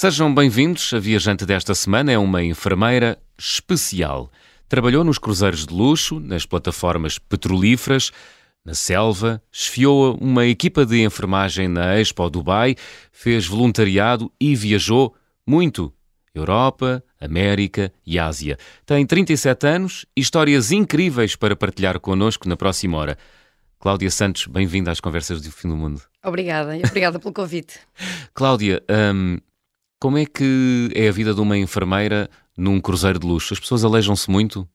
Sejam bem-vindos. A viajante desta semana é uma enfermeira especial. Trabalhou nos cruzeiros de luxo, nas plataformas petrolíferas, na selva, esfiou uma equipa de enfermagem na Expo Dubai, fez voluntariado e viajou muito. Europa, América e Ásia. Tem 37 anos e histórias incríveis para partilhar connosco na próxima hora. Cláudia Santos, bem-vinda às Conversas do Fim do Mundo. Obrigada, e obrigada pelo convite. Cláudia, hum, como é que é a vida de uma enfermeira num cruzeiro de luxo? As pessoas alejam-se muito?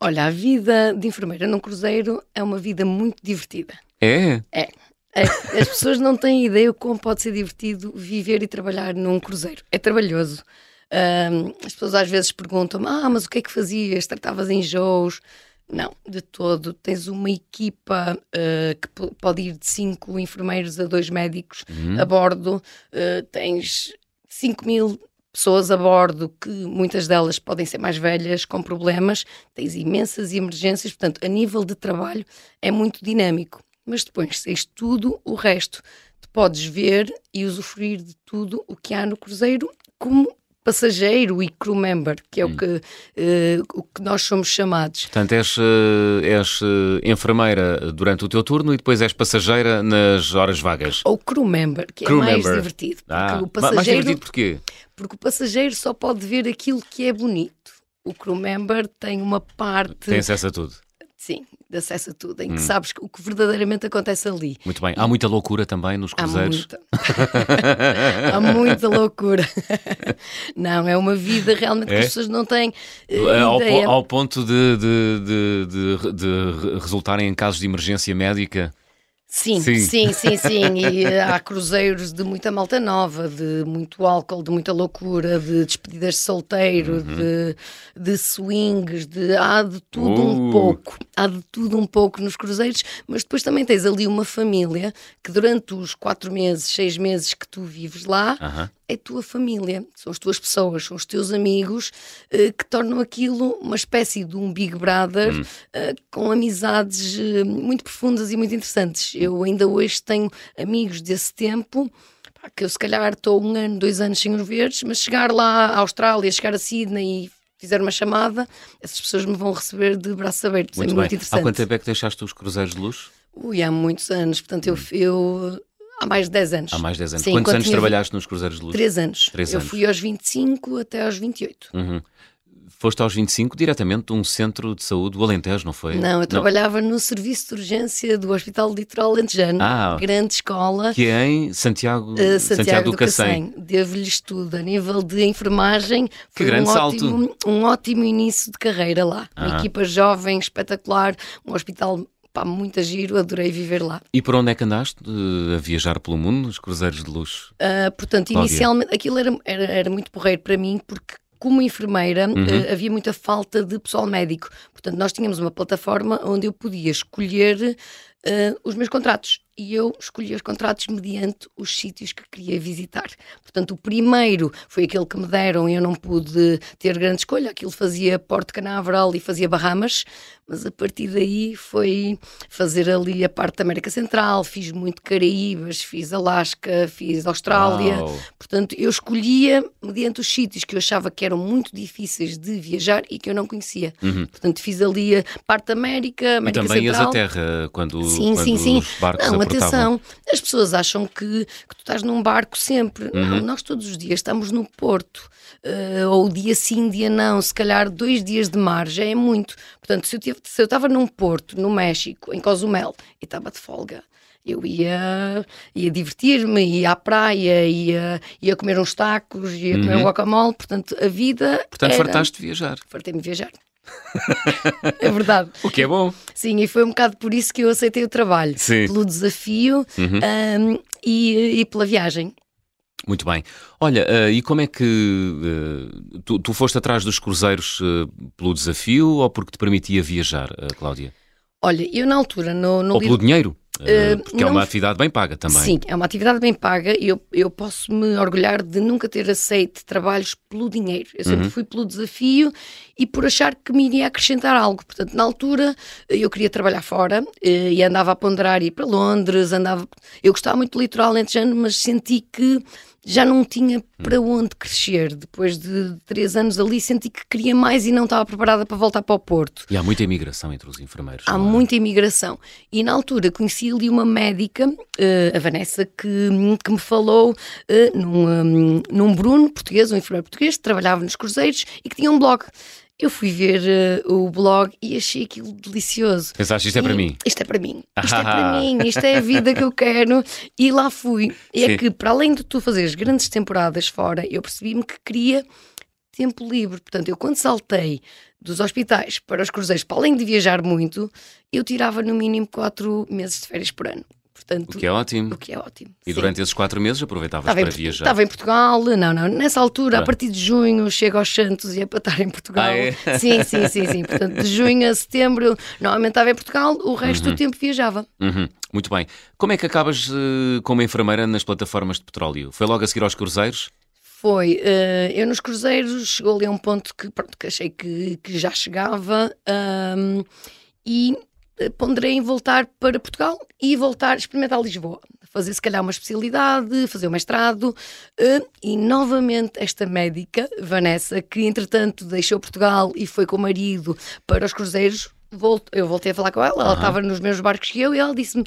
Olha, a vida de enfermeira num cruzeiro é uma vida muito divertida. É? É. é. As pessoas não têm ideia como pode ser divertido viver e trabalhar num cruzeiro. É trabalhoso. Um, as pessoas às vezes perguntam ah, mas o que é que fazias? Tratavas enjoos? Não, de todo. Tens uma equipa uh, que pode ir de cinco enfermeiros a dois médicos uhum. a bordo. Uh, tens 5 mil pessoas a bordo, que muitas delas podem ser mais velhas, com problemas. Tens imensas emergências. Portanto, a nível de trabalho é muito dinâmico. Mas depois tens tudo o resto. Podes ver e usufruir de tudo o que há no cruzeiro como passageiro e crew member, que é hum. o, que, uh, o que nós somos chamados. Portanto, és, uh, és uh, enfermeira durante o teu turno e depois és passageira nas horas vagas. Ou crew member, que é crew é mais member. divertido. Ah, o passageiro, mais divertido porquê? Porque o passageiro só pode ver aquilo que é bonito. O crew member tem uma parte... Tem acesso a tudo. Sim, de acesso a tudo, em que hum. sabes o que verdadeiramente acontece ali. Muito bem. Há muita loucura também nos cruzeiros? Há muita. Há muita loucura. não, é uma vida realmente é? que as pessoas não têm uh, ao, ao, ponto de, de, de, de resultarem em casos de emergência médica? Sim, sim, sim, sim, sim. E eh, há cruzeiros de muita malta nova, de muito álcool, de muita loucura, de despedidas de solteiro, uhum. de, de swings, de há de tudo uh. um pouco. Há de tudo um pouco nos cruzeiros, mas depois também tens ali uma família que durante os quatro meses, seis meses que tu vives lá, uhum é tua família, são as tuas pessoas, são os teus amigos uh, que tornam aquilo uma espécie de um Big Brother hum. uh, com amizades uh, muito profundas e muito interessantes. Eu ainda hoje tenho amigos desse tempo que eu se calhar estou um ano, dois anos sem os verdes, mas chegar lá à Austrália, chegar a Sydney e fizer uma chamada, essas pessoas me vão receber de braços abertos. Muito é muito interessante. Há quanto tempo é que deixaste os cruzeiros de luz? Ui, há muitos anos. Portanto, eu, eu Há mais de 10 anos. Há mais de 10 anos. Sim, Quantos anos trabalhaste nos Cruzeiros de Luz? 3 anos. 3 anos. Eu fui aos 25 até aos 28. Uhum. Foste aos 25 diretamente de um centro de saúde do Alentejo, não foi? Não, eu não. trabalhava no serviço de urgência do Hospital Litoral Alentejano, ah, grande escola. Que é em Santiago, uh, Santiago, Santiago do Cacém. Devo-lhes tudo. A nível de enfermagem, foi um. Ótimo, um ótimo início de carreira lá. Ah. Uma equipa jovem, espetacular, um hospital pá, muito giro, adorei viver lá. E por onde é que andaste a viajar pelo mundo, nos cruzeiros de luxo? Uh, portanto, Cláudia. inicialmente aquilo era, era, era muito porreiro para mim, porque como enfermeira, uhum. uh, havia muita falta de pessoal médico. Portanto, nós tínhamos uma plataforma onde eu podia escolher uh, os meus contratos e eu escolhi os contratos mediante os sítios que queria visitar. Portanto, o primeiro foi aquele que me deram e eu não pude ter grande escolha. Aquilo fazia Porto Canaveral e fazia Bahamas, mas a partir daí foi fazer ali a parte da América Central. Fiz muito Caraíbas, fiz Alasca, fiz Austrália. Portanto, eu escolhia mediante os sítios que eu achava que eram muito difíceis de viajar e que eu não conhecia. Uhum. Portanto, fiz ali a parte da América, América e também Central. ias à terra quando, sim, quando sim, sim. os barcos não, atenção, as pessoas acham que, que, tu estás num barco sempre. Uhum. Não, nós todos os dias estamos no Porto, uh, ou dia sim, dia não, se calhar dois dias de mar já é muito. Portanto, se eu estava num Porto, no México, em Cozumel, e estava de folga, eu ia, ia divertir-me, ia à praia, ia, ia comer uns tacos, ia comer um uhum. guacamole, portanto a vida. Portanto, fartaste de viajar. Fartei-me de viajar é verdade. O que é bom. Sim, e foi um bocado por isso que eu aceitei o trabalho. Sim. Pelo desafio uhum. um, e, e pela viagem. Muito bem. Olha, uh, e como é que uh, tu, tu, foste atrás dos cruzeiros uh, pelo desafio ou porque te permitia viajar, Cláudia? Olha, eu na altura no, no ou pelo dinheiro? Uh, porque não, é uma atividade bem paga também. Sim, é uma atividade bem paga e eu, eu posso me orgulhar de nunca ter aceito trabalhos pelo dinheiro. Eu sempre uhum. fui pelo desafio e por achar que me iria acrescentar algo. Portanto, na altura eu queria trabalhar fora eh, e andava a ponderar ir para Londres, andava... Eu gostava muito do litoral alentejano, mas senti que já não tinha para onde crescer. Depois de três anos ali, senti que queria mais e não estava preparada para voltar para o Porto. E há muita imigração entre os enfermeiros. Há é? muita imigração. E na altura conheci ali uma médica, uh, a Vanessa, que, que me falou uh, num, um, num Bruno português, um enfermeiro português, que trabalhava nos cruzeiros e que tinha um blog. Eu fui ver uh, o blog e achei aquilo delicioso. Pensaste, isto é para mim? Isto é para mim. Isto é para mim. Isto é a vida que eu quero. E lá fui. E é que, para além de tu fazeres grandes temporadas fora, eu percebi-me que queria tempo livre. Portanto, eu quando saltei dos hospitais para os cruzeiros, para além de viajar muito, eu tirava no mínimo quatro meses de férias por ano. Portanto, o que é ótimo. O que é ótimo. E sim. durante esses quatro meses aproveitavas estava para em, viajar? Estava em Portugal, não, não. Nessa altura, a partir de junho, chego aos Santos e é para estar em Portugal. Ah, é? Sim, sim, sim, sim. Portanto, de junho a setembro, normalmente estava em Portugal, o resto uhum. do tempo viajava. Uhum. Muito bem. Como é que acabas uh, como enfermeira nas plataformas de petróleo? Foi logo a seguir aos cruzeiros? Foi. Uh, eu nos cruzeiros chegou ali a um ponto que, pronto, que achei que, que já chegava um, e ponderei em voltar para Portugal e voltar a experimentar Lisboa. Fazer, se calhar, uma especialidade, fazer um mestrado. Uh, e, novamente, esta médica, Vanessa, que, entretanto, deixou Portugal e foi com o marido para os cruzeiros, Volto, eu voltei a falar com ela, ela estava nos mesmos barcos que eu e ela disse-me: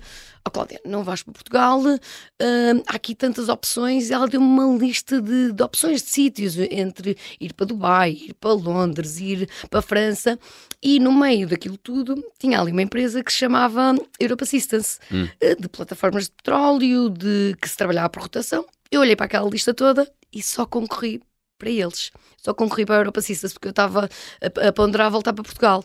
oh, Cláudia, não vais para Portugal, uh, há aqui tantas opções. E ela deu-me uma lista de, de, opções de sítios entre ir para Dubai, ir para Londres, ir para França. E no meio daquilo tudo tinha ali uma empresa que se chamava Europe Assistance, hum. uh, de plataformas de petróleo, de que se trabalhava por rotação. Eu olhei para aquela lista toda e só concorri para eles. Só concorri para a Europa Assistance porque eu estava a, a ponderar a voltar para Portugal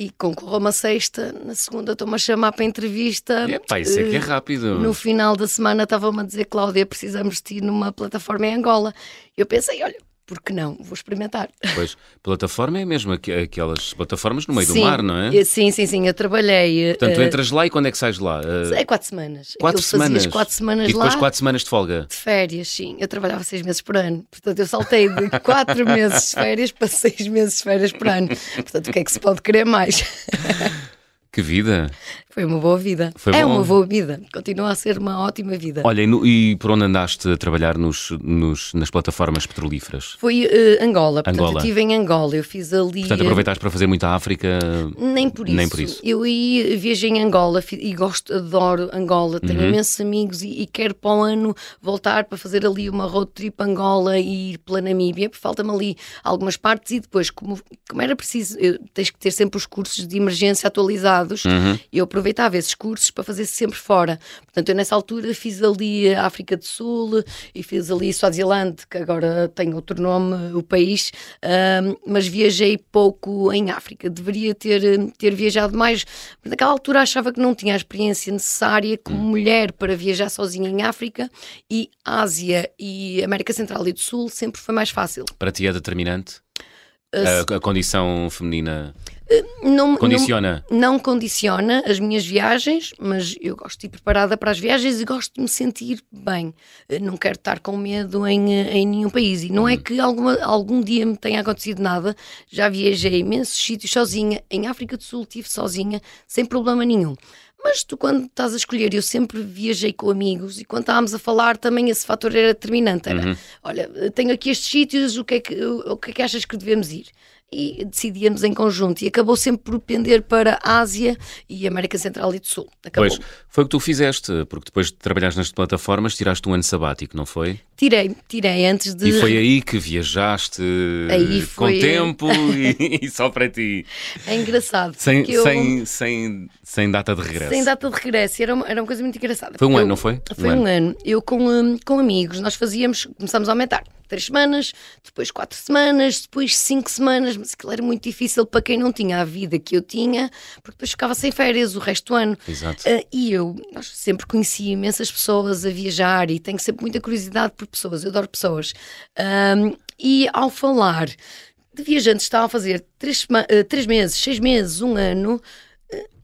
e concorro a uma sexta, na segunda estou-me a chamar para a entrevista. Epá, isso é que é rápido. No final da semana estavam-me a dizer, Cláudia, precisamos de ti numa plataforma em Angola. Eu pensei, olha, por que não? Vou experimentar. Pois, plataforma é mesmo aquelas plataformas no meio sim, do mar, não é? Sim, sim, sim. Eu trabalhei. Portanto, uh, entras lá e quando é que sais lá? É quatro semanas. Quatro semanas? quatro semanas e depois lá, quatro semanas de folga? De férias, sim. Eu trabalhava seis meses por ano. Portanto, eu saltei de quatro meses de férias para seis meses de férias por ano. Portanto, o que é que se pode querer mais? Que vida! Foi uma boa vida. Foi é bom. uma boa vida. Continua a ser uma ótima vida. Olha, e, no, e por onde andaste a trabalhar nos, nos nas plataformas petrolíferas? Foi uh, Angola. Portanto, Angola. eu estive em Angola. Eu fiz ali. Portanto, aproveitaste para fazer muita África? Nem por isso. Nem por isso. Eu ia, viajei em Angola e gosto, adoro Angola. Tenho uhum. imensos amigos e, e, quero para o ano voltar para fazer ali uma road trip Angola e ir pela Namíbia. Falta-me ali algumas partes e depois, como, como era preciso, eu, tens que ter sempre os cursos de emergência atualizados. Uhum. Eu aproveitava esses cursos para fazer sempre fora. Portanto, eu nessa altura fiz ali a África do Sul e fiz ali Swaziland, que agora tem outro nome, o país, um, mas viajei pouco em África. Deveria ter, ter viajado mais. Naquela altura achava que não tinha a experiência necessária como hum. mulher para viajar sozinha em África e Ásia e América Central e do Sul sempre foi mais fácil. Para ti é determinante? A, a, condição feminina não, condiciona? Não, não, condiciona as minhas viagens, mas eu gosto de ir preparada para as viagens e gosto de me sentir bem. Não quero estar com medo em, em nenhum país. E não é uhum. é que alguma, algum dia me tenha acontecido nada. Já viajei imensos sítios sozinha. Em África do Sul estive sozinha, sem problema nenhum. Mas tu, quando estás a escolher, eu sempre viajei com amigos e quando estávamos a falar, também esse fator era determinante. Era, uhum. olha, tenho aqui estes sítios, o que, é que, o que é que achas que devemos ir? E decidíamos em conjunto. E acabou sempre por pender para a Ásia e América Central e do Sul. Acabou. Pois, foi o que tu fizeste, porque depois de trabalhares nas plataformas, tiraste um ano sabático, não foi? Tirei, tirei antes de. E foi aí que viajaste aí foi... com tempo e, e, só para ti. É engraçado. Sem, eu... sem, sem, sem data de regresso. Sem data de regresso, era uma, era uma coisa muito engraçada. Foi um ano, não foi? Foi um, um ano. ano. Eu com, hum, com amigos, nós fazíamos, começámos a aumentar três semanas, depois quatro semanas, depois cinco semanas, mas aquilo era muito difícil para quem não tinha a vida que eu tinha, porque depois ficava sem férias o resto do ano. Exato. Uh, e eu nós sempre conheci imensas pessoas a viajar e tenho sempre muita curiosidade por pessoas, eu adoro pessoas. Um, e ao falar de viajantes que estavam a fazer três, uh, três meses, seis meses, um ano,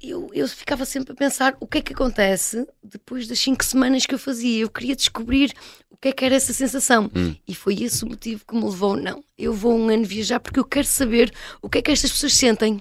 eu, eu ficava sempre a pensar o que é que acontece depois das cinco semanas que eu fazia. Eu queria descobrir que é que era essa sensação. Hum. E foi esse o motivo que me levou. Não, eu vou um ano viajar porque eu quero saber o que é que estas pessoas sentem.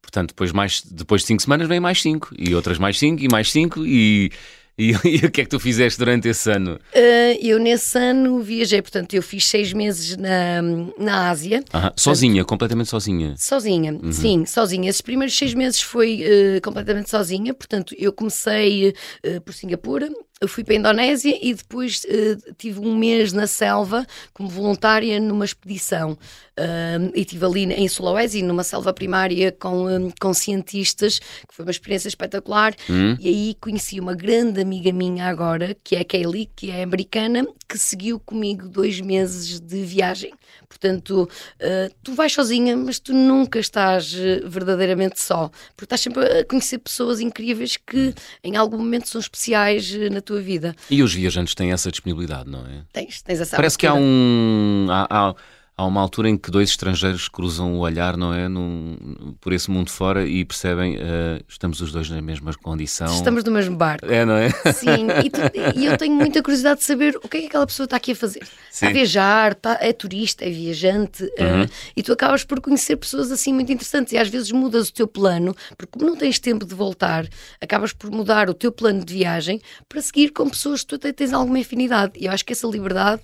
Portanto, depois, mais, depois de cinco semanas vem mais cinco, e outras mais cinco, e mais cinco, e E, e, o que é que tu fizeste durante esse ano? Uh, eu nesse ano viajei, portanto, eu fiz seis meses na, na Ásia. sozinha, portanto, completamente sozinha? Sozinha, uhum. sim, sozinha. Esses primeiros seis meses foi uh, completamente sozinha, portanto, eu comecei uh, por Singapura, eu fui para a Indonésia e depois uh, tive um mês na selva como voluntária numa expedição. Uh, e estive ali em Sulawesi, numa selva primária com, um, com cientistas, que foi uma experiência espetacular. Hum. E aí conheci uma grande amiga minha agora, que é a Kaylee, que é americana, que seguiu comigo dois meses de viagem. Portanto, uh, tu vais sozinha, mas tu nunca estás verdadeiramente só, porque estás sempre a conhecer pessoas incríveis que em algum momento são especiais na tua vida. E os viajantes têm essa disponibilidade, não é? Tens, tens essa Parece que há um. Há, há, há, uma altura em que dois estrangeiros cruzam o olhar, não é? Num, por esse mundo fora e percebem uh, estamos os dois na mesma condição. Estamos no mesmo barco. É, não é? Sim, e, tu, e eu tenho muita curiosidade de saber o que é que aquela pessoa está aqui a fazer. Sim. Está a viajar, está, é turista, é viajante, eh, uhum. uh, e tu acabas por conhecer pessoas assim muito interessantes e às vezes mudas o teu plano, porque como não tens tempo de voltar, acabas por mudar o teu plano de viagem para seguir com pessoas que tu até tens alguma afinidade. E eu acho que essa liberdade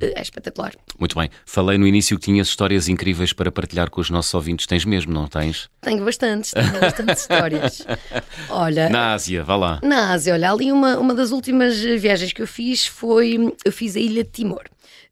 é espetacular. Muito bem. Falei no início que tinhas histórias incríveis para partilhar com os nossos ouvintes. Tens mesmo, não tens? Tenho bastantes, tenho bastantes histórias. Olha. Na Ásia, vá lá. Na Ásia, olha, ali uma, uma das últimas viagens que eu fiz foi. Eu fiz a Ilha de Timor.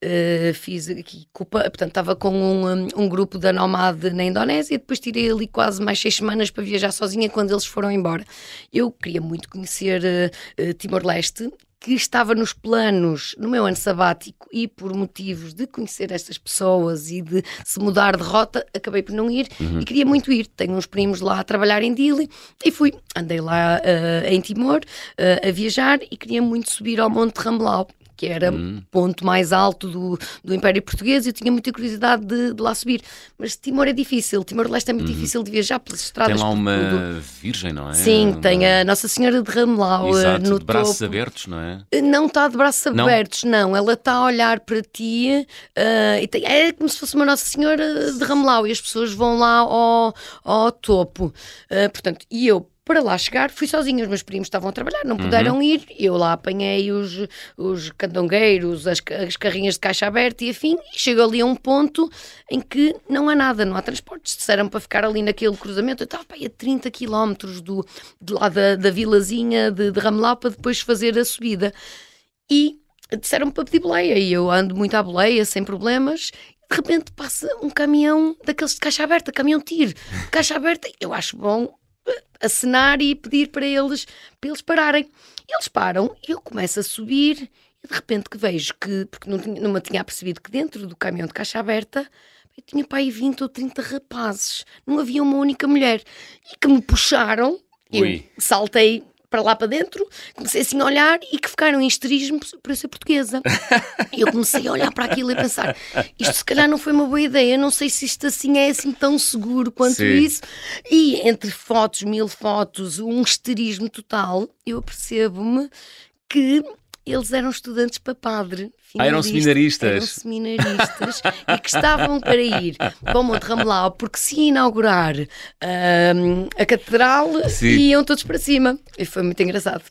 Uh, fiz aqui, portanto, estava com um, um, grupo da Nomad na Indonésia e depois tirei ali quase mais seis semanas para viajar sozinha quando eles foram embora. Eu queria muito conhecer uh, Timor-Leste que estava nos planos no meu ano sabático e por motivos de conhecer estas pessoas e de se mudar de rota, acabei por não ir uhum. e queria muito ir. Tenho uns primos lá a trabalhar em Dili e fui. Andei lá uh, em Timor uh, a viajar e queria muito subir ao Monte Ramblau que era o hum. ponto mais alto do, do Império Português, e eu tinha muita curiosidade de, de lá subir. Mas Timor é difícil, Timor-Leste é muito uhum. difícil de viajar pelas estradas. Tem lá uma tudo. virgem, não é? Sim, uma... tem a Nossa Senhora de Ramelau eh, Exato, no de braços topo. abertos, não é? Eh, não está de braços não? abertos, não. Ela está a olhar para ti uh, e tem, é como se fosse uma Nossa Senhora de Ramelau e as pessoas vão lá ao, ao topo. Uh, portanto, e eu para lá chegar, fui sozinha. Os meus primos estavam a trabalhar, não puderam uhum. ir. Eu lá apanhei os, os candongueiros, as, as carrinhas de caixa aberta e afim. E chego ali a um ponto em que não há nada, não há transportes. Disseram para ficar ali naquele cruzamento. Eu estava a 30 km do, de lá da, da vilazinha de, de Ramelau para depois fazer a subida. E disseram para pedir boleia. E eu ando muito à boleia, sem problemas de repente passa um caminhão daqueles de caixa aberta, caminhão tiro, caixa aberta. Eu acho bom acenar e pedir para eles, para eles pararem. Eles param e eu começo a subir e de repente que vejo que, porque não, tinha, não me tinha percebido que dentro do caminhão de caixa aberta eu tinha para aí 20 ou 30 rapazes, não havia uma única mulher e que me puxaram. Ui. Eu saltei para lá para dentro, comecei assim a olhar e que ficaram em esterismo por eu ser portuguesa. e eu comecei a olhar para aquilo e a pensar: isto se calhar não foi uma boa ideia, não sei se isto assim é assim tão seguro quanto Sim. isso. E entre fotos, mil fotos, um esterismo total, eu percebo-me que eles eram estudantes para padre. Ah, eram seminaristas. Eram seminaristas e que estavam para ir para o Monte Ramelau porque se inaugurar um, a catedral Sim. e iam todos para cima. E foi muito engraçado.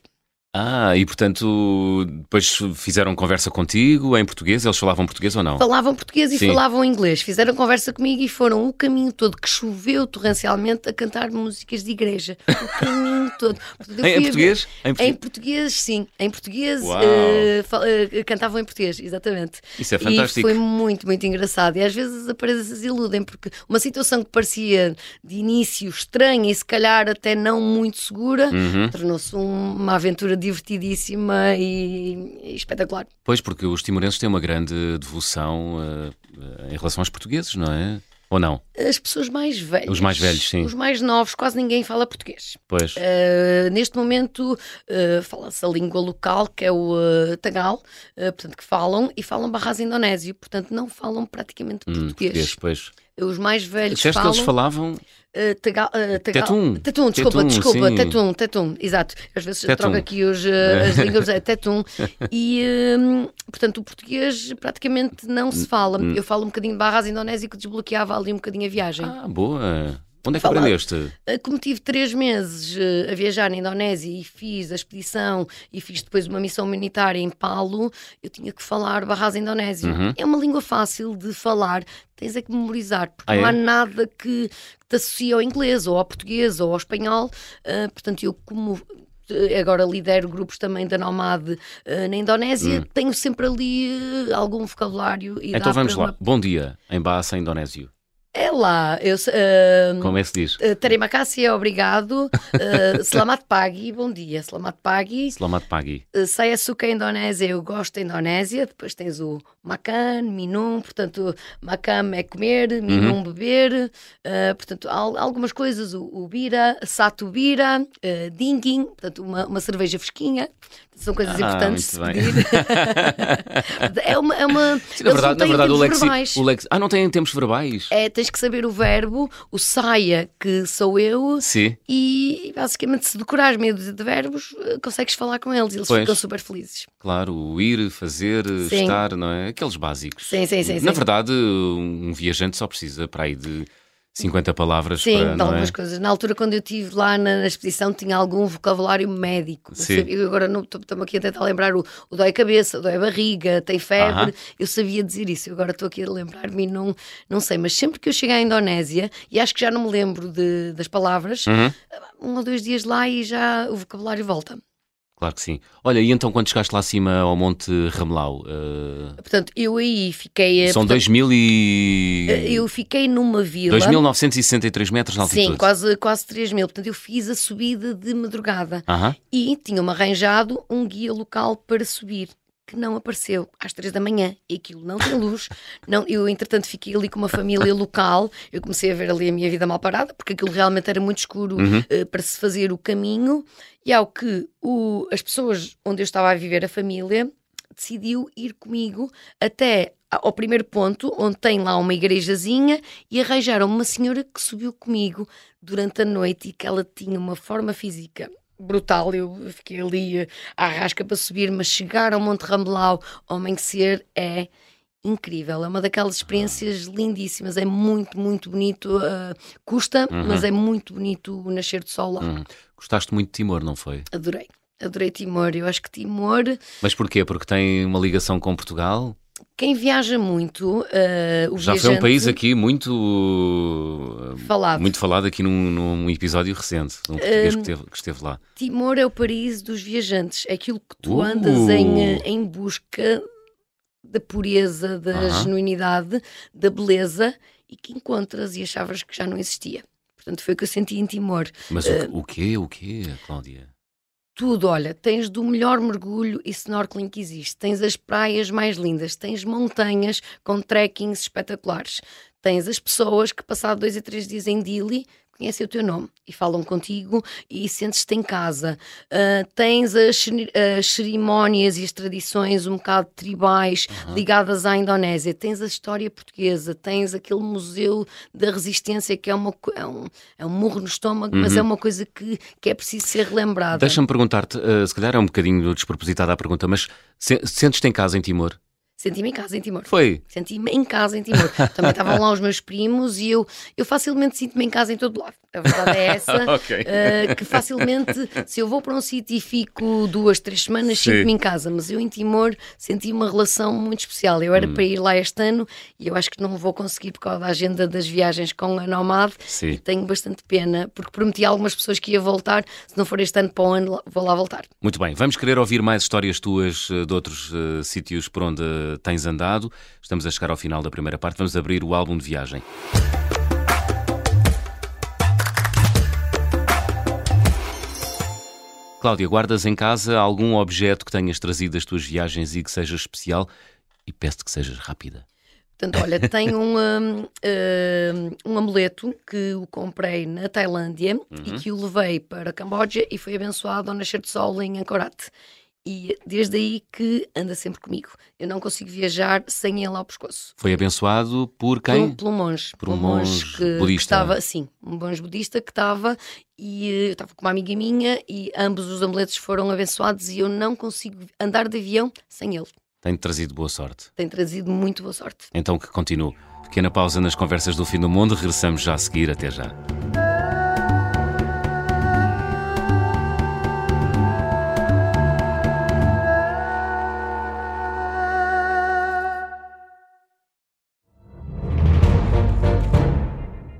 Ah, e portanto, depois fizeram conversa contigo em português? Eles falavam português ou não? Falavam português e Sim. falavam inglês. Fizeram conversa comigo e foram o caminho todo que choveu torrencialmente a cantar músicas de igreja. O caminho todo. Portanto, em, português? em, português? em português? sim. Em português, uh, uh, cantavam em português, exatamente. Isso é fantástico. E foi muito, muito engraçado. E às vezes as aparências iludem, porque uma situação que parecia de início estranha e se calhar até não muito segura, uhum. tornou-se uma aventura divertidíssima e, e, espetacular. Pois, porque os timorenses têm uma grande devoção uh, em relação aos portugueses, não é? Ou não? As pessoas mais velhas. Os mais velhos, sim. Os mais novos, quase ninguém fala português. Pois. Uh, neste momento uh, fala-se a língua local, que é o uh, Tagal, portanto, que falam, e falam barras indonésio, portanto, não falam praticamente hum, português. português pois. Os mais velhos Disseste falam... que eles falavam... Uh, tagal, uh, tagal, tetum. Tetum, desculpa, tetum, desculpa, sim. tetum, tetum, exato. Às vezes tetum. troco aqui os, uh, as línguas, é tetum. E, um, portanto, o português praticamente não se fala. Hum. Eu falo um bocadinho de barras indonésio que desbloqueava ali um bocadinho a viagem. Ah, boa. Onde é que aprendeste? Eh, como tive três meses uh, a viajar na Indonésia e fiz a expedição e fiz depois uma missão humanitária em Palo, eu tinha que falar barras indonésio. Uhum. É uma língua fácil de falar, tens é que memorizar, porque ah, não é? há nada que, te associe ao inglês ou ao português ou ao espanhol. Uh, portanto, eu como agora lidero grupos também da Nomad uh, na Indonésia, hum. tenho sempre ali uh, algum vocabulário. então vamos lá. Uma... Bom dia em Bahasa Indonésio. É lá, eu, uh, como é que se diz? Uh, terima kasih, obrigado. Uh, selamat pagi, bom dia. Selamat pagi. Selamat pagi. Uh, saya suka Indonésia, eu gosto da Indonésia. Depois tens o makan, minum, portanto, makan é comer, minum uhum. beber. Uh, portanto, algumas coisas, o, o bira, satu bira, uh, dingin, portanto, uma, uma cerveja fresquinha. São coisas ah, importantes de pedir. é uma. É uma Sim, na verdade, na verdade o, lexi, o lexi. Ah, não tem tempos verbais? É, tens que saber o verbo, o saia, que sou eu, Sim. e basicamente se decorares meio de verbos, eh, consegues falar com eles e eles pois. ficam super felizes. Claro, o ir, fazer, sim. estar, não é? Aqueles básicos. Sim, sim, sim. Na sim. verdade, um viajante só precisa para aí de 50 palavras Sim, para, de algumas é? coisas. Na altura, quando eu estive lá na, na expedição, tinha algum vocabulário médico. Sim. Eu agora estou aqui a tentar lembrar o, o dói cabeça, o dói barriga, tem febre. Uh -huh. Eu sabia dizer isso. Eu agora estou aqui a lembrar-me e não, não sei. Mas sempre que eu cheguei à Indonésia, e acho que já não me lembro de, das palavras, uh uhum. -huh. um ou dois dias lá e já o vocabulário volta. Claro que sim. Olha, e então quando chegaste lá acima ao Monte Ramelau? Uh... Portanto, eu aí fiquei. São portanto, 2000 e. Eh, eu fiquei numa vila. 2.963 metros de altitude. Sim, quase, quase 3 mil. Portanto, eu fiz a subida de madrugada. Uh -huh. E tinham-me arranjado um guia local para subir que não apareceu às três da manhã e aquilo não tem luz. não, eu, entretanto, fiquei ali com uma família local. Eu comecei a ver ali a minha vida mal parada, porque aquilo realmente era muito escuro uhum. uh, para se fazer o caminho. E ao que o, as pessoas onde eu estava a viver, a família, decidiu ir comigo até ao primeiro ponto, onde tem lá uma igrejazinha, e arranjaram uma senhora que subiu comigo durante a noite e que ela tinha uma forma física brutal. Eu fiquei ali eh, à rasca para subir, mas chegar ao Monte Rambelau ao amanhecer é incrível. É uma daquelas experiências lindíssimas. É muito, muito bonito. Uh, custa, uhum. mas é muito bonito o nascer do sol lá. Uhum. Gostaste muito de Timor, não foi? Adorei. Adorei Timor. Eu acho que Timor. Mas porquê? Porque tem uma ligação com Portugal? Quem viaja muito, uh, o Já foi um país aqui muito falado, muito falado aqui num, num episódio recente, um português uh, que, teve, que, esteve lá. Timor é o paraíso dos viajantes, é aquilo que tu uh. andas em, eh, em busca da pureza, da -huh. genuinidade, da beleza e que encontras e achavas que já não existia. Portanto, foi o que eu senti em Timor. Mas uh, o quê? O quê, Cláudia? Tudo, olha, tens do melhor mergulho e snorkeling que existe, tens as praias mais lindas, tens montanhas com trekkings espetaculares, tens as pessoas que passaram dois a três dias em Dili conhecem o teu nome e falam contigo e sentes-te em casa. Uh, tens as, as, cerimónias e as tradições um bocado tribais uhum. ligadas à Indonésia. Tens a história portuguesa, tens aquele museu da resistência que é, uma, é, um, é um murro no estômago, uhum. mas é uma coisa que, que é preciso ser relembrada. Deixa-me perguntar-te, uh, se calhar é um bocadinho despropositada a pergunta, mas se, sentes-te em casa em Timor? Senti-me em casa em Timor. Foi? Senti-me em casa em Timor. Também estavam lá os meus primos e eu, eu facilmente sinto-me em casa em todo lado. A verdade é essa. okay. uh, que facilmente, se eu vou para um sítio e fico duas, três semanas, sinto-me em casa. Mas eu em Timor senti uma relação muito especial. Eu era hum. para ir lá este ano e eu acho que não vou conseguir por causa da agenda das viagens com a Nomad. Sim. E tenho bastante pena, porque prometi a algumas pessoas que ia voltar. Se não for este ano para o ano, vou lá voltar. Muito bem. Vamos querer ouvir mais histórias tuas eh, de outros uh, sítios por onde tens andado. Estamos a chegar ao final da primeira parte. Vamos abrir o álbum de viagem. Cláudia, guardas em casa algum objeto que tenhas trazido das tuas viagens e que seja especial? E peço-te que sejas rápida. Portanto, olha, tenho um, um, um, amuleto que o comprei na Tailândia uhum. e que o levei para a Camboja e foi abençoado ao nascer de sol em Ancorat. E desde aí que anda sempre comigo. Eu não consigo viajar sem ele ao pescoço. Foi abençoado por quem? Por, por um monge. Por um monge, monge que, budista. Que estava, sim, um monge budista que estava e eu estava com uma amiga minha e ambos os amuletos foram abençoados e eu não consigo andar de avião sem ele. Tem trazido boa sorte. Tem trazido muito boa sorte. Então que continue. Pequena pausa nas conversas do fim do mundo, regressamos já a seguir. Até já.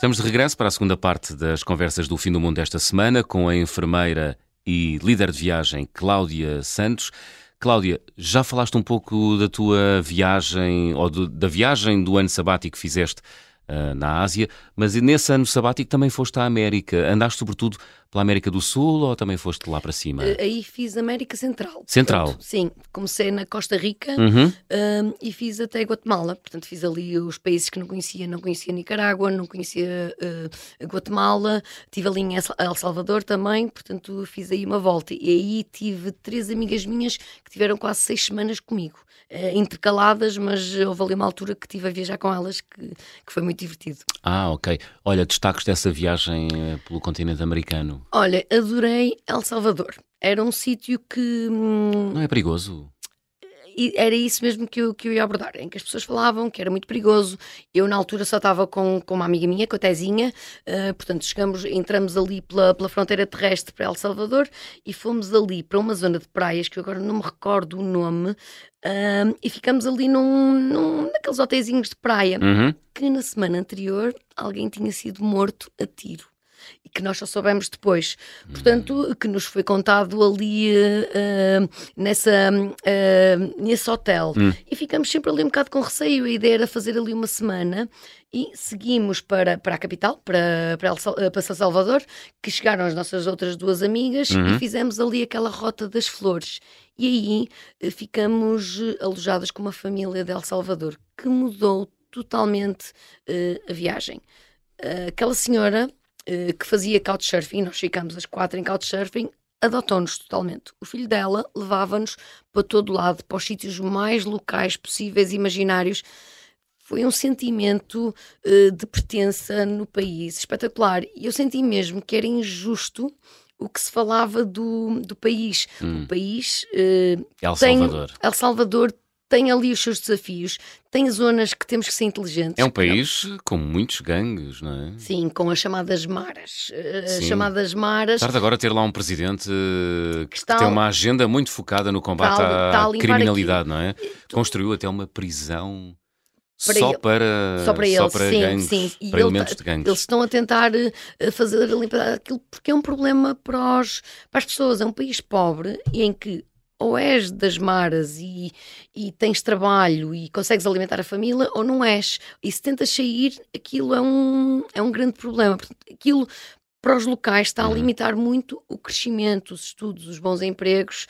Estamos de regresso para a segunda parte das conversas do Fim do Mundo desta semana com a enfermeira e líder de viagem Cláudia Santos. Cláudia, já falaste um pouco da tua viagem ou do, da viagem do ano sabático que fizeste uh, na Ásia, mas nesse ano sabático também foste à América. Andaste sobretudo pela América do Sul ou também foste lá para cima? Uh, aí fiz América Central. Central? Portanto, sim, comecei na Costa Rica uhum. uh, e fiz até Guatemala. Portanto, fiz ali os países que não conhecia. Não conhecia Nicarágua, não conhecia uh, Guatemala. Estive ali em El Salvador também. Portanto, fiz aí uma volta. E aí tive três amigas minhas que tiveram quase seis semanas comigo. Uh, intercaladas, mas houve ali uma altura que estive a viajar com elas que, que foi muito divertido. Ah, ok. Olha, destaques dessa viagem eh, pelo continente americano? Olha, adorei El Salvador. Era um sítio que. Hum, Não é perigoso? Era isso mesmo que eu, que eu ia abordar, em que as pessoas falavam que era muito perigoso. Eu, na altura, só estava com, com uma amiga minha, com a Tezinha, uh, portanto, chegamos, entramos ali pela, pela fronteira terrestre para El Salvador e fomos ali para uma zona de praias que eu agora não me recordo o nome, uh, e ficamos ali num, num naqueles de praia uhum. que na semana anterior alguém tinha sido morto a tiro e que nós só soubemos depois. Portanto, que nos foi contado ali uh, nessa, uh, nesse hotel. Hum. E ficamos sempre ali um bocado com receio. A ideia era fazer ali uma semana e seguimos para, para a capital, para, para, El, para São Salvador, que chegaram as nossas outras duas amigas uhum. e fizemos ali aquela rota das flores. E aí ficamos alojadas com uma família de El Salvador, que mudou totalmente uh, a viagem. aquela senhora eh, que fazia couchsurfing, nós ficámos as quatro em couchsurfing, adotou-nos totalmente. O filho dela levava-nos para todo lado, para os sítios mais locais possíveis imaginários. Foi um sentimento uh, de pertença no país espetacular. E eu senti mesmo que era injusto o que se falava do, do país. Hum. O país. Uh, El tem, Salvador. El Salvador tem ali os seus desafios, tem zonas que temos que ser inteligentes. É um país com muitos gangues, não é? Sim, com as chamadas maras. As Sim. chamadas maras. Tarde agora ter lá um presidente eh, que, Está- tem uma agenda muito focada no combate Está- à está limpar criminalidade, não é? Construiu até uma prisão Para só, ele- para, Só para eles, sim, gangues, sim. E para ele elementos tá- de gangues. Eles estão a tentar eh, fazer a limpeza daquilo porque é um problema para, os, para as pessoas. É um país pobre e em que ou és das maras e, e tens trabalho e consegues alimentar a família, ou não és. E se tentas sair, aquilo é um, é um grande problema. Aquilo para os locais está a Uhum. limitar muito o crescimento, os estudos, os bons empregos.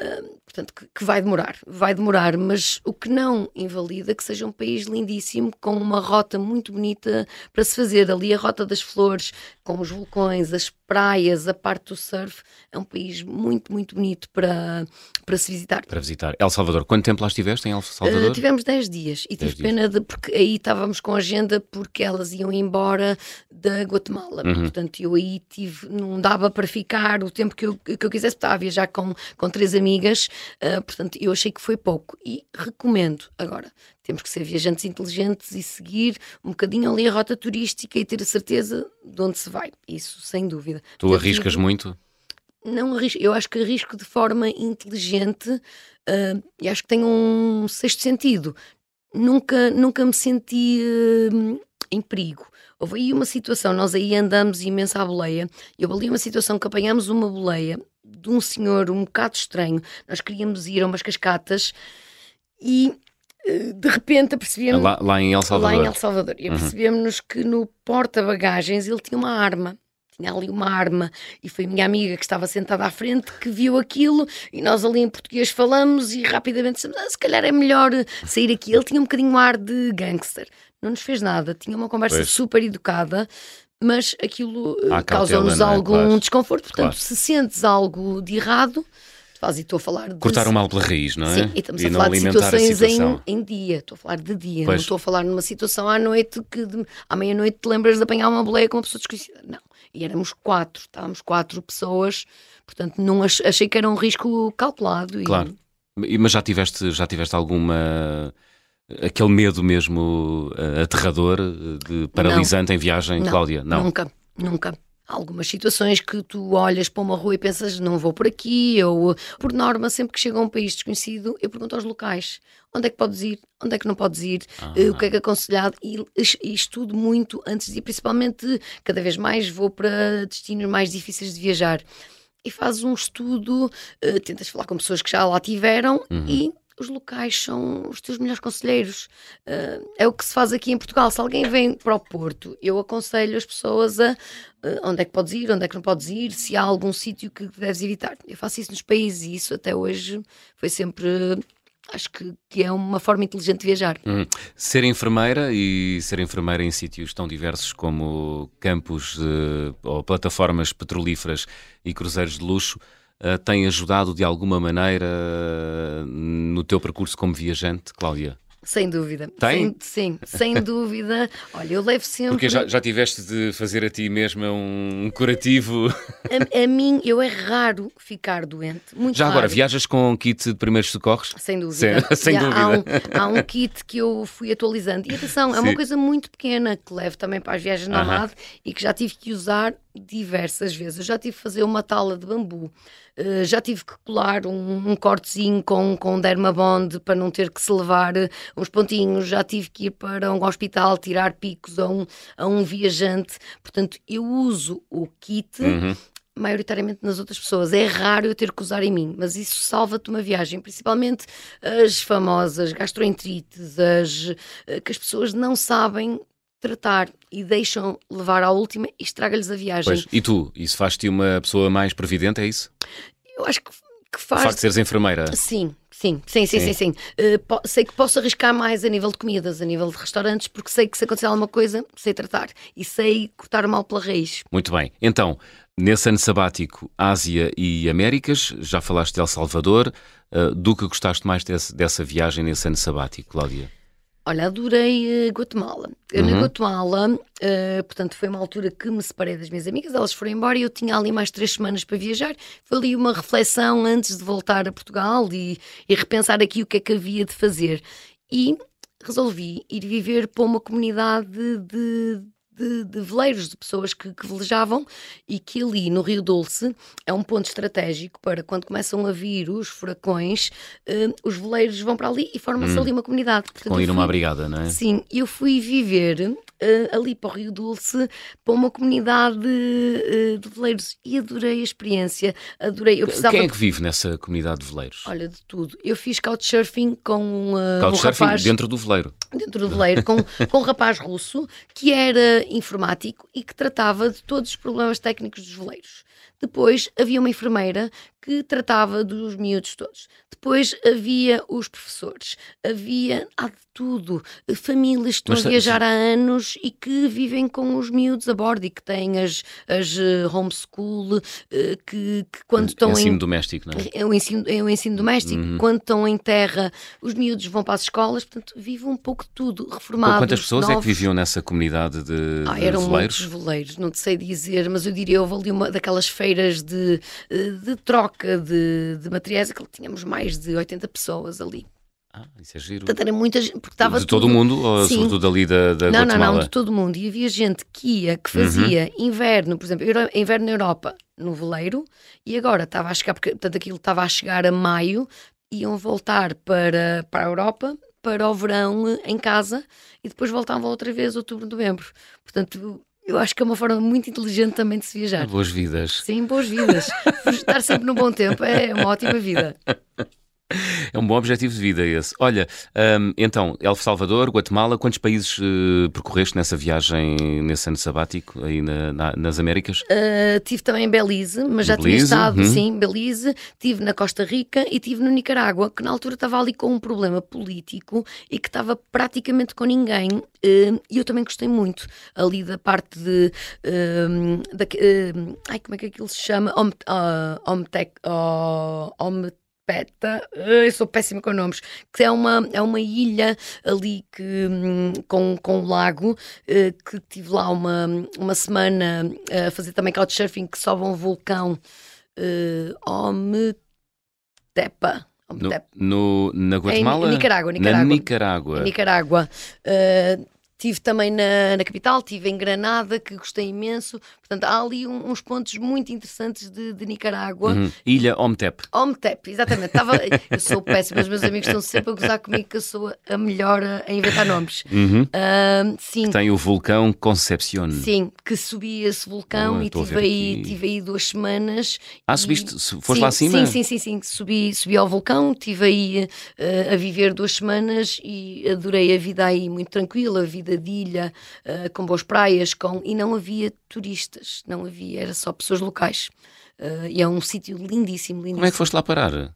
ah, portanto, que, que vai demorar, vai demorar, mas o que não invalida que seja um país lindíssimo, com uma rota muito bonita para se fazer. Ali a Rota das Flores, com os vulcões, as praias, a parte do surf, é um país muito, muito bonito para, para se visitar. Para visitar. El Salvador. Quanto tempo lá estiveste em El Salvador? Uh, tivemos 10 dias e 10 tive pena de porque aí estávamos com agenda porque elas iam embora da Guatemala. Uhum. Portanto, eu aí tive, não dava para ficar o tempo que eu, que eu quisesse, estava a viajar com, com três amigas, uh, portanto, eu achei que foi pouco e recomendo. Agora, temos que ser viajantes inteligentes e seguir um bocadinho ali a rota turística e ter a certeza de onde se vai. Isso, sem dúvida. Tu Eu arriscas tive- muito? não arrisco, eu acho que arrisco de forma inteligente ah, e acho que tenho um sexto sentido. Nunca, nunca me senti ah, em perigo. Houve aí uma situação, nós aí andamos imenso à boleia, e houve ali uma situação que apanhamos uma boleia de um senhor um bocado estranho. Nós queríamos ir a umas cascatas e eh, de repente apercebemos. Lá, lá em El Salvador. Lá em El Salvador. E apercebemos-nos que no porta-bagagens ele tinha uma arma. Tinha ali uma arma. E foi minha amiga que estava sentada à frente que viu aquilo. E nós ali em português falamos e rapidamente dissemos: ah, se calhar é melhor sair aqui. Ele tinha um bocadinho ar de gangster. Não nos fez nada. Tinha uma conversa Pois. super educada. Mas aquilo eh, causa-nos é? algum Claro. desconforto. Portanto, Claro. se sentes algo de errado, faz e estou a falar de Cortar o mal pela raiz, não é? Sim, e estamos a não falar de a situações em, em dia. Estou a falar de dia, Pois. não estou a falar numa situação à noite que de- à meia-noite te lembras de apanhar uma boleia com uma pessoa desconhecida. Não. E éramos quatro, estávamos quatro pessoas, portanto não ach- achei que era um risco calculado. e- Claro. E- Mas já tiveste, já tiveste alguma. Aquele medo mesmo eh, aterrador, eh, de paralisante em viagem, Não, Cláudia? Não. Nunca, nunca. Algumas situações que tu olhas para uma rua e pensas não vou por aqui, ou por norma, sempre que chego a um país desconhecido, eu pergunto aos locais onde é que podes ir, onde é que não podes ir, eh, o que é que é aconselhado e, e estudo muito antes de ir, principalmente cada vez mais vou para destinos mais difíceis de viajar. E fazes um estudo, tentas falar com pessoas que já lá tiveram e os locais são os teus melhores conselheiros. Uh, é o que se faz aqui em Portugal. Se alguém vem para o Porto, eu aconselho as pessoas a uh, onde é que podes ir, onde é que não podes ir, se há algum sítio que deves evitar. Eu faço isso nos países e isso até hoje foi sempre. uh, Acho que, que é uma forma inteligente de viajar. Hum. Ser enfermeira e ser enfermeira em sítios tão diversos como campos eh, ou plataformas petrolíferas e cruzeiros de luxo eh, tem ajudado de alguma maneira eh, no teu percurso como viajante, Cláudia? Sem dúvida. Tem? Sem, sim, sem dúvida. Olha, eu levo sempre. Porque já, já tiveste de fazer a ti mesma um curativo. A, a mim, eu é raro ficar doente. Muito Já agora, raro. viajas com kit de primeiros socorros? Sem dúvida. Sem- sem há- dúvida. Há um, há um kit que eu fui atualizando. E atenção, é Sim. uma coisa muito pequena que levo também para as viagens na Aham. AMAD e que já tive que usar diversas vezes. Eu já tive que fazer uma tala de bambu, eh, já tive que colar um, um cortezinho com, com dermabond para não ter que se levar eh, uns pontinhos, já tive que ir para um hospital tirar picos a um, a um viajante. Portanto, eu uso o kit Uhum. maioritariamente nas outras pessoas. É raro eu ter que usar em mim, mas isso salva-te uma viagem, principalmente as famosas gastroenterites, as eh, que as pessoas não sabem tratar e deixam levar à última e estraga-lhes a viagem. Pois. E tu? Isso faz-te uma pessoa mais previdente, é isso? Eu acho que, que O faz. facto de seres enfermeira. Sim, sim, sim, sim, Sim. sim. sim. Po- sei que posso arriscar mais a nível de comidas, a nível de restaurantes, porque sei que se acontecer alguma coisa, sei tratar e sei cortar o mal pela raiz. Muito bem. Então, nesse ano sabático, Ásia e Américas, já falaste de El Salvador. eh, do que gostaste mais desse- dessa viagem nesse ano sabático, Cláudia? Olha, adorei eh, Guatemala. Eu Uhum. Na Guatemala, eh, portanto, foi uma altura que me separei das minhas amigas, elas foram embora e eu tinha ali mais três semanas para viajar. Foi ali uma reflexão antes de voltar a Portugal e, e repensar aqui o que é que havia de fazer. E resolvi ir viver para uma comunidade de. De, de veleiros, de pessoas que, que velejavam e que ali no Rio Dulce é um ponto estratégico para quando começam a vir os furacões, eh, os veleiros vão para ali e forma-se ali uma comunidade. Portanto, Com ir numa fui- brigada, não é? Sim, eu fui viver eh, ali para o Rio Dulce, para uma comunidade eh, de veleiros e adorei a experiência. Adorei. Eu precisava. Quem é que vive nessa comunidade de veleiros? Olha, de tudo. Eu fiz couchsurfing com uh, um Couchsurfing rapaz dentro do veleiro. dentro do veleiro com, com um rapaz russo que era informático e que tratava de todos os problemas técnicos dos veleiros. Depois havia uma enfermeira que tratava dos miúdos todos. Depois havia os professores. Havia há de tudo. Famílias que estão Mas a viajar há anos e que vivem com os miúdos a bordo e que têm as, as eh, homeschool, eh, que, que quando estão Ensino em, doméstico, não é? é o ensino, é o ensino doméstico. Quando estão em terra, os miúdos vão para as escolas, portanto, vive um pouco de tudo, reformados. Quantas pessoas é que novos. viviam nessa comunidade de, Ah, de eram veleiros? muitos veleiros, não te sei dizer, mas eu diria houve ali uma daquelas feiras de, eh, de troca de, de materiais, que tínhamos mais de 80 pessoas ali. Ah, isso é giro. Portanto, era muita gente, porque estava de todo o mundo ou Sim. sobretudo ali da, da não, não, Guatemala? não, de todo o mundo. E havia gente que ia, que fazia Uhum. inverno, por exemplo, inverno na Europa, no veleiro, e agora estava a chegar, porque portanto, aquilo estava a chegar a maio, iam voltar para, para a Europa, para o verão eh, em casa, e depois voltavam outra vez outubro, novembro. Portanto, eu acho que é uma forma muito inteligente também de se viajar. Boas vidas. Sim, boas vidas. Estar sempre no bom tempo é uma ótima vida. É um bom objetivo de vida esse. Olha, um, então, El Salvador, Guatemala, quantos países uh, percorreste nessa viagem, nesse ano sabático, aí na, na, nas Américas? Uh, tive também em Belize, mas já Belize, tinha estado, hum. sim, Belize, tive na Costa Rica e tive no Nicarágua, que na altura estava ali com um problema político e que estava praticamente com ninguém. Uh, e eu também gostei muito ali da parte de. Uh, da, ai, como é que aquilo se chama? Om, uh, Omtec. Uh, Peta, eu sou péssima com nomes, que é uma, é uma ilha ali que, hum, com, com um lago, eh, que tive lá uma, uma semana a fazer também couchsurfing, que sobe um vulcão uh, Ometepa. No, no, na Guatemala? Em Nicarágua. Nicarágua. Na Nicarágua. Nicarágua. Uh, Tive também na, na capital, tive em Granada, que gostei imenso. Portanto, há ali um, uns pontos muito interessantes de, de Nicarágua. Uhum. Ilha Omtep. Omtep, exatamente. Tava, eu sou péssima, os meus amigos estão sempre a gozar comigo que eu sou a melhor a inventar nomes. Uhum. Uh, sim. Que tem o vulcão Concepcion. Sim, que subi esse vulcão e tive aí, tive aí duas semanas. Ah, e... subiste? Foste sim, lá acima? Sim, sim, sim, sim. Subi, subi ao vulcão, estive aí uh, a viver duas semanas e adorei a vida aí muito tranquila, a vida uh, com boas praias, com... e não havia turistas, não havia, era só pessoas locais. Uh, e é um sítio lindíssimo, lindíssimo. Como é que foste lá parar?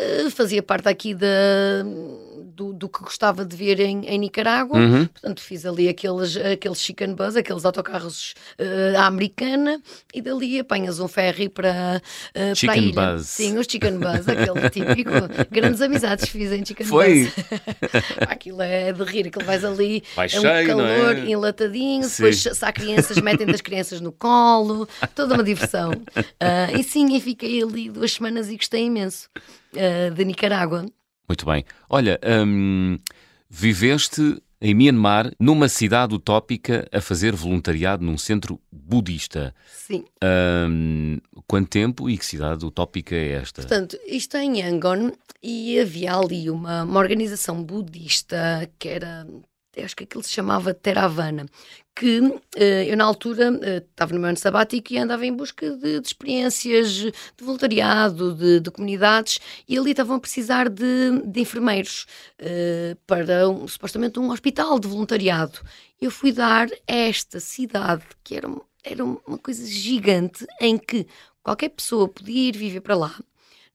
Uh, fazia parte aqui da do, do, que gostava de ver em, em Nicarágua. Uhum. Portanto, fiz ali aqueles, aqueles chicken bus, aqueles autocarros uh, à americana, e dali apanhas um ferry para, uh, chicken para a ilha. Buzz. Sim, os chicken bus, aquele típico. Grandes amizades fiz em chicken Foi. bus. aquilo é de rir, aquilo vais ali, Vai é um cheio, calor é? enlatadinho, sim. depois se há crianças, metem das crianças no colo, toda uma diversão. Uh, e sim, e fiquei ali duas semanas e gostei imenso de Nicarágua. Muito bem. Olha, hum, viveste em Myanmar, numa cidade utópica, a fazer voluntariado num centro budista. Sim. Hum, quanto tempo e que cidade utópica é esta? Portanto, isto é em Yangon e havia ali uma, uma organização budista que era acho que aquilo se chamava Theravana, que uh, eu na altura uh, estava no meu ano sabático e andava em busca de, de experiências de voluntariado, de, de, comunidades, e ali estavam a precisar de, de enfermeiros uh, para um, supostamente um hospital de voluntariado. Eu fui dar a esta cidade, que era, era uma coisa gigante, em que qualquer pessoa podia ir viver para lá,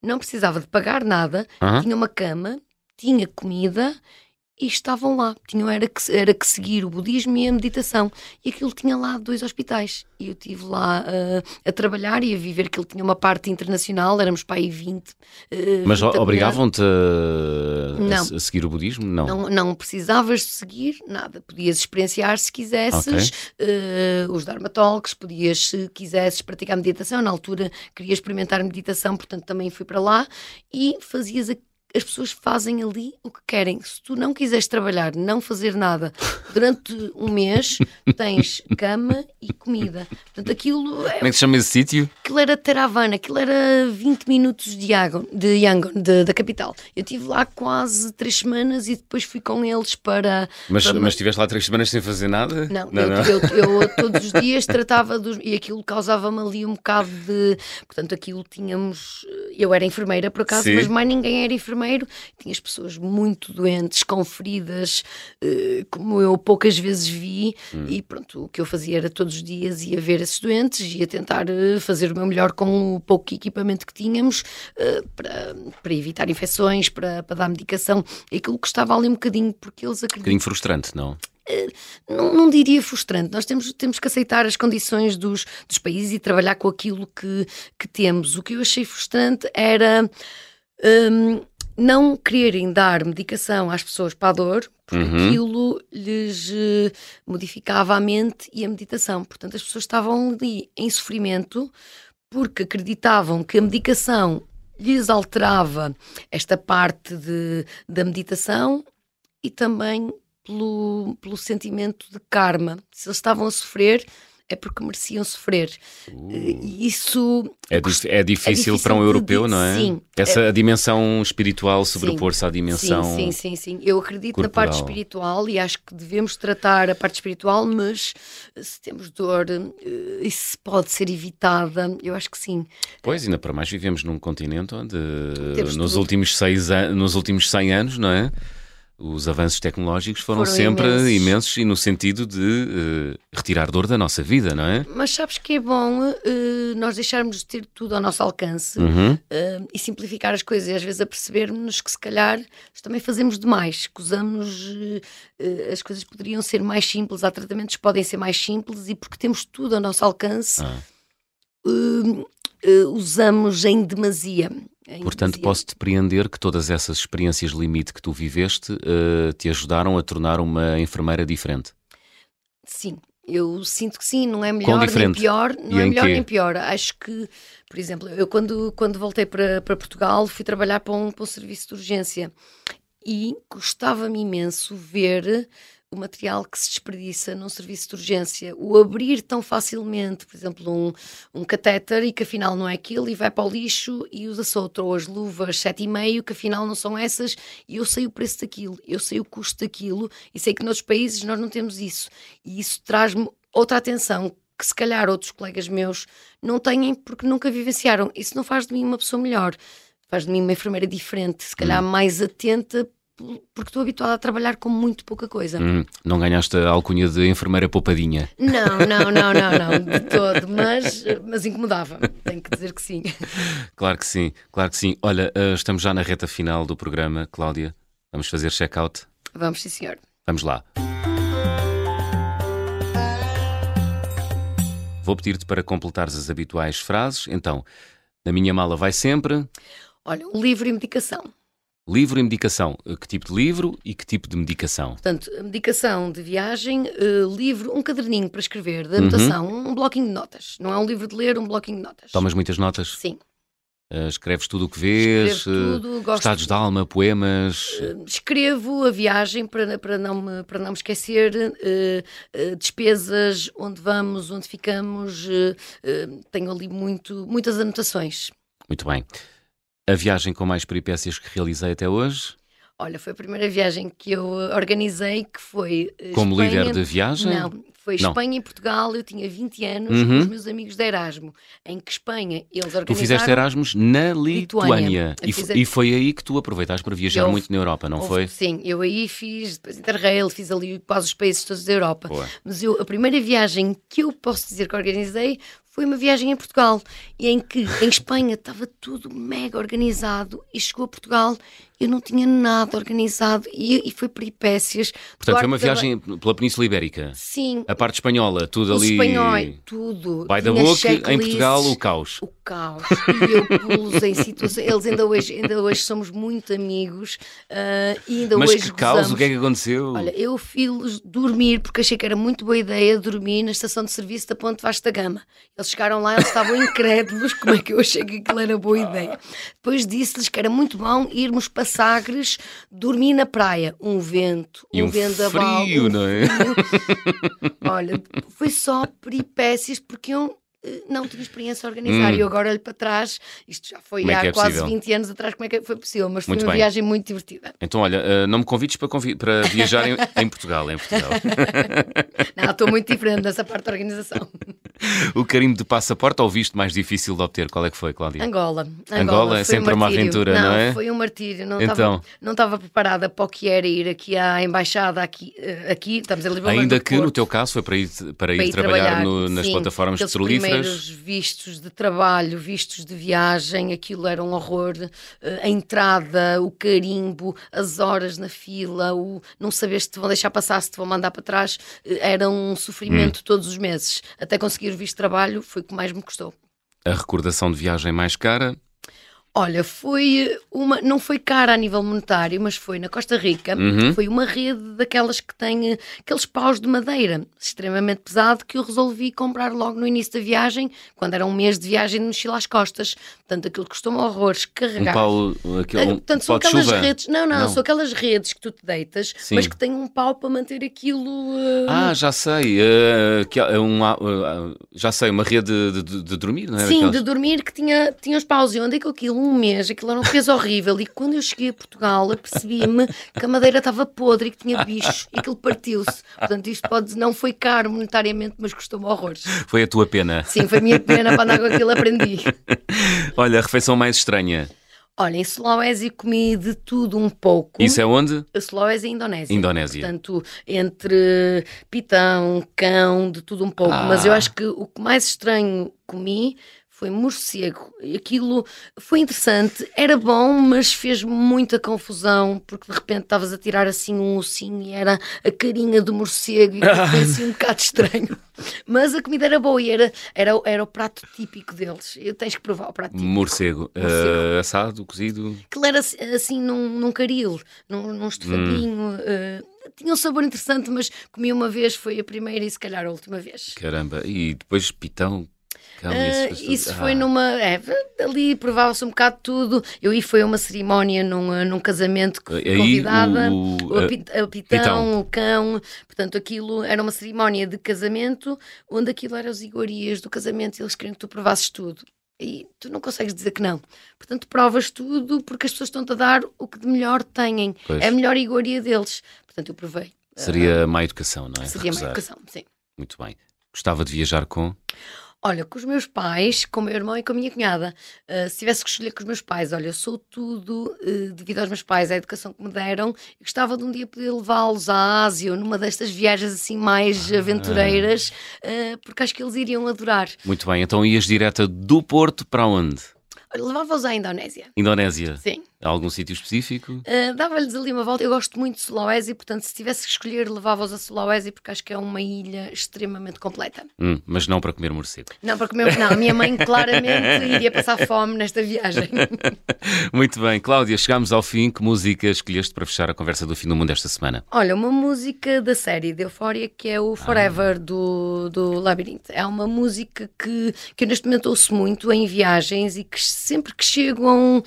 não precisava de pagar nada, -huh. tinha uma cama, tinha comida e estavam lá. Tinham era que, era que seguir o budismo e a meditação. E aquilo tinha lá dois hospitais. E eu estive lá uh, a trabalhar e a viver que ele tinha uma parte internacional, éramos para aí 20. Uh, Mas obrigavam-te a, a, seguir o budismo? Não. não. Não precisavas de seguir nada. Podias experienciar se quisesses okay. uh, os Dharma Talks, podias, se quisesses, praticar meditação. Na altura queria experimentar meditação, portanto também fui para lá e fazias as pessoas fazem ali o que querem. Se tu não quiseres trabalhar, não fazer nada durante um mês, tens cama e comida. Portanto, aquilo. É, Como é que se chama esse sítio? Aquilo era Teravana, aquilo era 20 minutos de Yangon, de Yangon de, da capital. Eu estive lá quase três semanas e depois fui com eles para. Mas, para... mas estiveste lá três semanas sem fazer nada? Não, não, eu, não. Eu, eu, eu, todos os dias tratava dos. E aquilo causava-me ali um bocado de. Portanto, aquilo tínhamos. Eu era enfermeira por acaso, Sim. mas mais ninguém era enfermeira enfermeiro, tinhas pessoas muito doentes, com feridas, uh, como eu poucas vezes vi, hum. e pronto, o que eu fazia era todos os dias ia ver esses doentes, ia tentar uh, fazer o meu melhor com o pouco equipamento que tínhamos uh, para, para evitar infecções, para, para dar medicação, aquilo que estava ali um bocadinho, porque eles acreditam. Um bocadinho frustrante, não? Não, não, diria frustrante. Nós temos, temos que aceitar as condições dos, dos países e trabalhar com aquilo que, que temos. O que eu achei frustrante era. Um, não quererem dar medicação às pessoas para a dor, porque uhum. aquilo lhes uh, modificava a mente e a meditação. Portanto, as pessoas estavam ali em sofrimento porque acreditavam que a medicação lhes alterava esta parte de, da meditação e também pelo, pelo sentimento de karma. Se eles estavam a sofrer, é porque mereciam sofrer. Uh. Isso é, é, difícil é, para um europeu, de, não é? Sim. Essa é, dimensão espiritual sobrepor-se à dimensão. Sim, sim, sim, sim. Eu acredito corporal. na parte espiritual e acho que devemos tratar a parte espiritual, mas se temos dor, eh, isso pode ser evitada. Eu acho que sim. Pois, ainda para mais vivemos num continente onde nos últimos, seis, nos últimos 100 anos, não é? Os avanços tecnológicos foram, foram sempre imensos. imensos. e no sentido de uh, retirar dor da nossa vida, não é? Mas sabes que é bom uh, nós deixarmos de ter tudo ao nosso alcance uhum. uh, e simplificar as coisas e às vezes apercebermos que se calhar também fazemos demais, que usamos as coisas poderiam ser mais simples, há tratamentos que podem ser mais simples e porque temos tudo ao nosso alcance ah. usamos em demasia. Portanto, posso depreender que todas essas experiências limite que tu viveste uh, te ajudaram a tornar uma enfermeira diferente. Sim, eu sinto que sim, não é melhor nem pior, não e é melhor quê? nem pior. Acho que, por exemplo, eu quando, quando voltei para, para Portugal fui trabalhar para um, para um serviço de urgência e gostava-me imenso ver o material que se desperdiça num serviço de urgência, o abrir tão facilmente, por exemplo, um, um catéter e que afinal não é aquilo e vai para o lixo e usa-se outro, ou as luvas 7,5 que afinal não são essas e eu sei o preço daquilo, eu sei o custo daquilo e sei que noutros países nós não temos isso e isso traz-me outra atenção que se calhar outros colegas meus não têm porque nunca vivenciaram. Isso não faz de mim uma pessoa melhor, faz de mim uma enfermeira diferente, se calhar hum. mais atenta porque estou habituada a trabalhar com muito pouca coisa. Hum, não ganhaste a alcunha de enfermeira poupadinha? Não, não, não, não, não, de todo, mas, mas incomodava, tenho que dizer que sim. Claro que sim, claro que sim. Olha, eh, estamos já na reta final do programa, Cláudia. Vamos fazer check-out? Vamos, sim, senhor. Vamos lá. Vou pedir-te para completares as habituais frases. Então, na minha mala vai sempre. Olha, um livro e medicação. Livro e medicação. Eh, que tipo de livro e que tipo de medicação? Portanto, medicação de viagem, uh, livro, um caderninho para escrever, de anotação, uhum. um bloquinho de notas. Não é um livro de ler, um bloquinho de notas. Tomas muitas notas? Sim. Uh, escreves tudo o que vês? Tudo, uh, estados de alma, poemas? escrevo a viagem para, para, não, me, para não me esquecer, despesas, onde vamos, onde ficamos. tenho ali muito, muitas anotações. Muito bem. A viagem com mais peripécias que realizei até hoje? Olha, foi a primeira viagem que eu organizei, que foi. Eh, Como Espanha... líder de viagem? Não, foi Não. Espanha e Portugal. Eu tinha 20 anos uhum. com os meus amigos de Erasmo, em que Espanha eles organizaram. Tu fizeste Erasmus na Lituânia. E, fiz... e, foi aí que tu aproveitaste para viajar eu... muito na Europa, não foi? Sim, eu aí fiz, depois Interrail, fiz ali quase os países todos da Europa. Boa. Mas eu, a primeira viagem que eu posso dizer que organizei foi uma viagem em Portugal, e em que em Espanha estava tudo mega organizado e chegou a Portugal eu não tinha nada organizado e, e foi peripécias. Portanto, foi uma viagem da... pela Península Ibérica. Sim. A parte espanhola, tudo ali. espanhol, tudo. Vai da boca, em Portugal, o caos. O caos. E eu pulos em situações. Eles ainda hoje, ainda hoje somos muito amigos uh, e ainda Mas hoje. Que caos? O que é que aconteceu? Olha, eu fiz dormir porque achei que era muito boa ideia dormir na estação de serviço da Ponte Vasta Gama. Eles chegaram lá, eles estavam incrédulos como é que eu achei que aquilo era boa ideia. Depois disse-lhes que era muito bom irmos para Sagres, dormir na praia. Um vento, e um, um vendaval. Frio, um não é? Olha, foi só peripécias porque eu não tinha experiência a organizar. Hum. E eu agora olho para trás, isto já foi há é, é quase 20 anos atrás, como é que foi possível? Mas foi muito uma bem. viagem muito divertida. Então, olha, uh, não me convides para, convi para viajar em, em, Portugal, em Portugal. não, estou muito diferente dessa parte da organização. o carimbo de passaporte ou visto mais difícil de obter? Qual é que foi, Cláudia? Angola. Angola, Angola é sempre um uma aventura, não, não, é? Foi um martírio. Não então... estava, não estava preparada para o que era ir aqui à embaixada, aqui, eh, aqui estamos a Lisboa. Ainda que no teu caso foi para ir, para, para ir, trabalhar, trabalhar no, nas sim, plataformas petrolíferas. Vistos de trabalho, vistos de viagem, aquilo era um horror. Eh, a entrada, o carimbo, as horas na fila, o não saber se te vão deixar passar, se te vão mandar para trás, eh, era um sofrimento hum. todos os meses. Até conseguir o visto de trabalho foi o que mais me custou. A recordação de viagem mais cara? Olha, foi uma, não foi cara a nível monetário, mas foi na Costa Rica. Uhum. Foi uma rede daquelas que tem eh, aqueles paus de madeira extremamente pesado que eu resolvi comprar logo no início da viagem, quando era um mês de viagem de mochila às costas. Portanto, aquilo custou-me horrores carregar. Um pau, aquele, um, Portanto, são aquelas chuva? redes. Não, não, Não. são aquelas redes que tu te deitas, Sim. mas que têm um pau para manter aquilo. eh, Ah, já sei. eh, que é um, ah, ah, já sei, uma rede de, de- de dormir, não é? Sim, Daquelas- de dormir que tinha, tinha os paus. E onde é que aquilo? Um mês, aquilo era um peso horrível. E quando eu cheguei a Portugal, apercebi-me que a madeira estava podre e que tinha bichos e aquilo partiu-se. Portanto, isto pode não foi caro monetariamente, mas custou-me horrores. Foi a tua pena. Sim, foi a minha pena para andar com aquilo, aprendi. Olha, a refeição mais estranha. Olha, em Sulawesi comi de tudo um pouco. Isso é onde? A Sulawesi é Indonésia. Indonésia. Portanto, entre pitão, cão, de tudo um pouco. Ah. Mas eu acho que o que mais estranho comi foi morcego. Aquilo foi interessante, era bom, mas fez muita confusão, porque de repente estavas a tirar assim um ossinho e era a carinha do morcego e foi assim um bocado estranho. Mas a comida era boa e era, era, era o prato típico deles. Eu tens que provar o prato típico. Morcego. Morcego. Eh, assado, cozido. Aquilo era assim- assim num, num caril, num, num estofadinho. eh, tinha um sabor interessante, mas comi uma vez, foi a primeira e se calhar a última vez. Caramba. E depois pitão. Coisas. isso foi Ah, numa. É, ali provava-se um bocado tudo. Eu aí foi a uma cerimónia num, ah, num casamento que fui convidada. o- O, a- api- a pitão, o cão, portanto, aquilo era uma cerimónia de casamento onde aquilo eram as iguarias do casamento e eles queriam que tu provasses tudo. E tu não consegues dizer que não. Portanto, provas tudo porque as pessoas estão-te a dar o que de melhor têm. Pois. É a melhor iguaria deles. Portanto, eu provei. Seria má educação, não é? Seria Recusar. educação, sim. Muito bem. Gostava de viajar com. Olha, com os meus pais, com o meu irmão e com a minha cunhada. Uh, se tivesse que escolher com os meus pais, olha, eu sou tudo uh, devido aos meus pais, à educação que me deram. E gostava de um dia poder levá-los à Ásia ou numa destas viagens assim mais aventureiras, uh, porque acho que eles iriam adorar. Muito bem. Então ias direta do Porto para onde? Levava-os à Indonésia. Indonésia. Sim. Algum sítio específico? Uh, Dava-lhes ali uma volta. Eu gosto muito de Sulawesi, portanto, se tivesse que escolher, levava-os a Sulawesi, porque acho que é uma ilha extremamente completa. Hum, mas não para comer morcego. Não, porque o meu, não, a minha mãe claramente iria passar fome nesta viagem. Muito bem. Cláudia, chegámos ao fim. Que música escolheste para fechar a conversa do fim do mundo esta semana? Olha, uma música da série de Euphoria que é o Forever do, do Labyrinth. É uma música que, que eu neste momento ouço muito em viagens e que sempre que chego a um,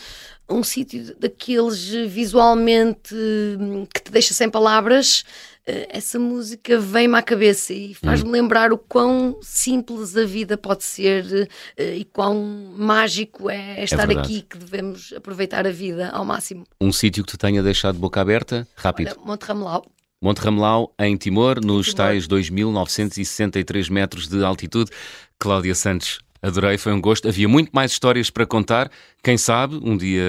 um sítio daqueles visualmente hum, que te deixa sem palavras, eh, essa música vem-me à cabeça e faz-me lembrar o quão simples a vida pode ser eh, e quão mágico é estar verdade. aqui que devemos aproveitar a vida ao máximo. Um sítio que te tenha deixado de boca aberta? Rápido. Olha, Monte Ramelau. Monte Ramelau, em Timor, nos Timor. tais 2.963 metros de altitude. Cláudia Santos, adorei, foi um gosto. Havia muito mais histórias para contar. Quem sabe, um dia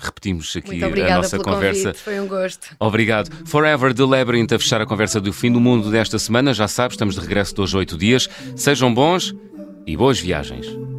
repetimos aqui a nossa pelo conversa. convite, foi um gosto. Obrigado. Forever the Labyrinth a fechar a conversa do fim do mundo desta semana. Já sabes, estamos de regresso de hoje oito dias. Sejam bons e boas viagens.